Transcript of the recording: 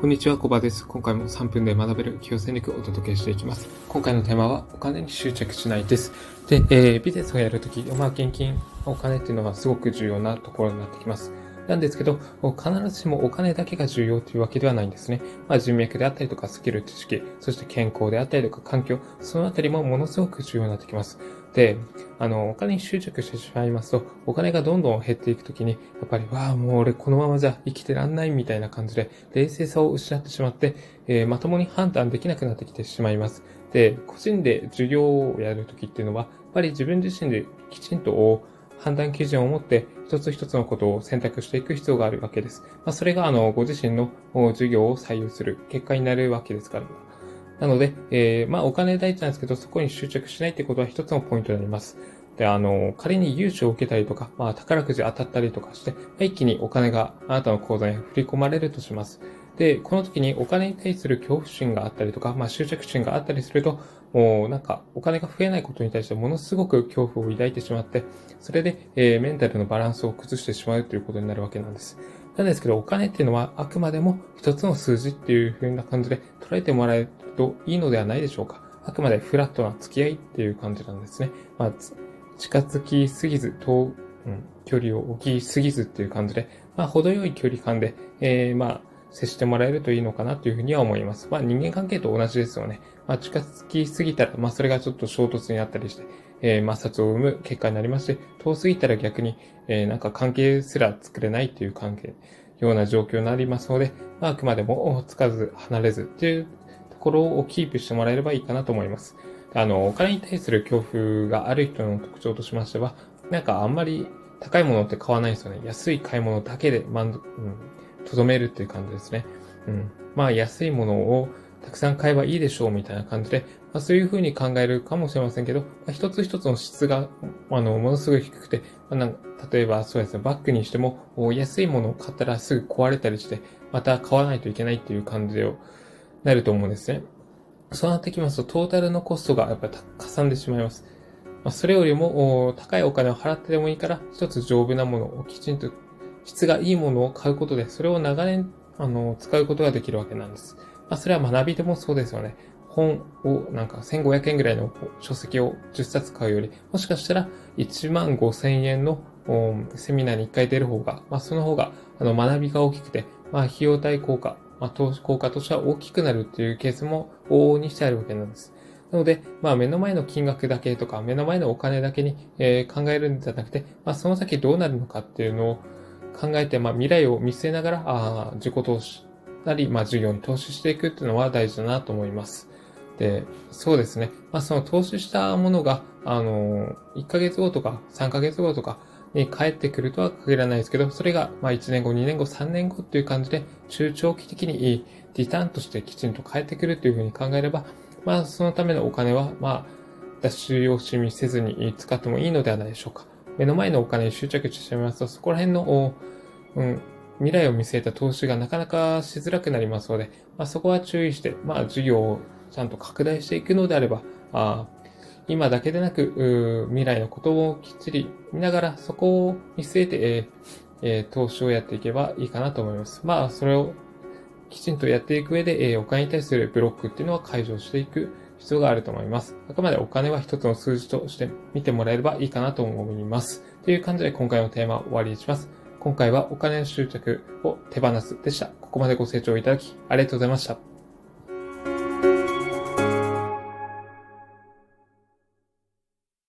こんにちは、コバです。今回も3分で学べる企業戦略をお届けしていきます。今回のテーマは、お金に執着しないです。で、えー、ビジネスをやるとき、まあ、現金、お金っていうのはすごく重要なところになってきます。なんですけど、必ずしもお金だけが重要というわけではないんですね。まあ、人脈であったりとか、スキル、知識、そして健康であったりとか、環境、そのあたりもものすごく重要になってきます。で、あの、お金に執着してしまいますと、お金がどんどん減っていくときに、やっぱり、わあ、もう俺このままじゃ生きてらんないみたいな感じで、冷静さを失ってしまって、えー、まともに判断できなくなってきてしまいます。で、個人で授業をやるときっていうのは、やっぱり自分自身できちんと判断基準を持って一つ一つのことを選択していく必要があるわけです。まあ、それがあのご自身の授業を採用する結果になるわけですから。なので、えー、まあお金大事なんですけど、そこに執着しないってことは一つのポイントになります。で、あの、仮に融資を受けたりとか、まあ宝くじ当たったりとかして、一気にお金があなたの口座に振り込まれるとします。で、この時にお金に対する恐怖心があったりとか、まあ執着心があったりすると、もうなんかお金が増えないことに対してものすごく恐怖を抱いてしまって、それで、えー、メンタルのバランスを崩してしまうということになるわけなんです。なんですけど、お金っていうのはあくまでも一つの数字っていう風な感じで捉えてもらえるといいのではないでしょうか。あくまでフラットな付き合いっていう感じなんですね。まあ、近づきすぎず、遠、うん、距離を置きすぎずっていう感じで、まあ、程よい距離感で、えー、まあ、接してもらえるといいのかなというふうには思います。まあ人間関係と同じですよね。まあ近づきすぎたら、まあそれがちょっと衝突になったりして、えー、摩擦を生む結果になりまして、遠すぎたら逆に、えー、なんか関係すら作れないという関係、ような状況になりますので、まああくまでもつかず離れずっていうところをキープしてもらえればいいかなと思います。あの、お金に対する恐怖がある人の特徴としましては、なんかあんまり高いものって買わないですよね。安い買い物だけで満足、うん、とどめるっていう感じですね。うん。まあ、安いものをたくさん買えばいいでしょうみたいな感じで、まあ、そういうふうに考えるかもしれませんけど、まあ、一つ一つの質が、あの、ものすごい低くて、まあ、なん例えばそうですね、バッグにしても、安いものを買ったらすぐ壊れたりして、また買わないといけないっていう感じでなると思うんですね。そうなってきますと、トータルのコストがやっぱりかさんでしまいます。まあ、それよりも、高いお金を払ってでもいいから、一つ丈夫なものをきちんと質がいいものを買うことで、それを長年、あの、使うことができるわけなんです。まあ、それは学びでもそうですよね。本をなんか1500円ぐらいの書籍を10冊買うより、もしかしたら1万5000円のセミナーに1回出る方が、まあ、その方があの学びが大きくて、まあ、費用対効果、まあ、投資効果としては大きくなるっていうケースも往々にしてあるわけなんです。なので、まあ目の前の金額だけとか、目の前のお金だけに、えー、考えるんじゃなくて、まあその先どうなるのかっていうのを考えて、まあ、未来を見据えながら、あ自己投資なり、まあ、事業に投資していくっていうのは大事だなと思います。で、そうですね。まあ、その投資したものが、あの、1ヶ月後とか3ヶ月後とかに帰ってくるとは限らないですけど、それが、まあ、1年後、2年後、3年後っていう感じで、中長期的にリターンとしてきちんと帰ってくるっていうふうに考えれば、まあ、そのためのお金は、まあ、出し惜しみせずに使ってもいいのではないでしょうか。目の前のお金に執着してしまいますと、そこら辺の、うん、未来を見据えた投資がなかなかしづらくなりますので、まあ、そこは注意して、まあ、事業をちゃんと拡大していくのであれば、あ今だけでなく、未来のことをきっちり見ながら、そこを見据えて、えーえー、投資をやっていけばいいかなと思います。まあ、それをきちんとやっていく上で、えー、お金に対するブロックっていうのは解除していく必要があると思います。あくまでお金は一つの数字として見てもらえればいいかなと思います。という感じで今回のテーマを終わりにします。今回はお金の執着を手放すでした。ここまでご清聴いただきありがとうございました。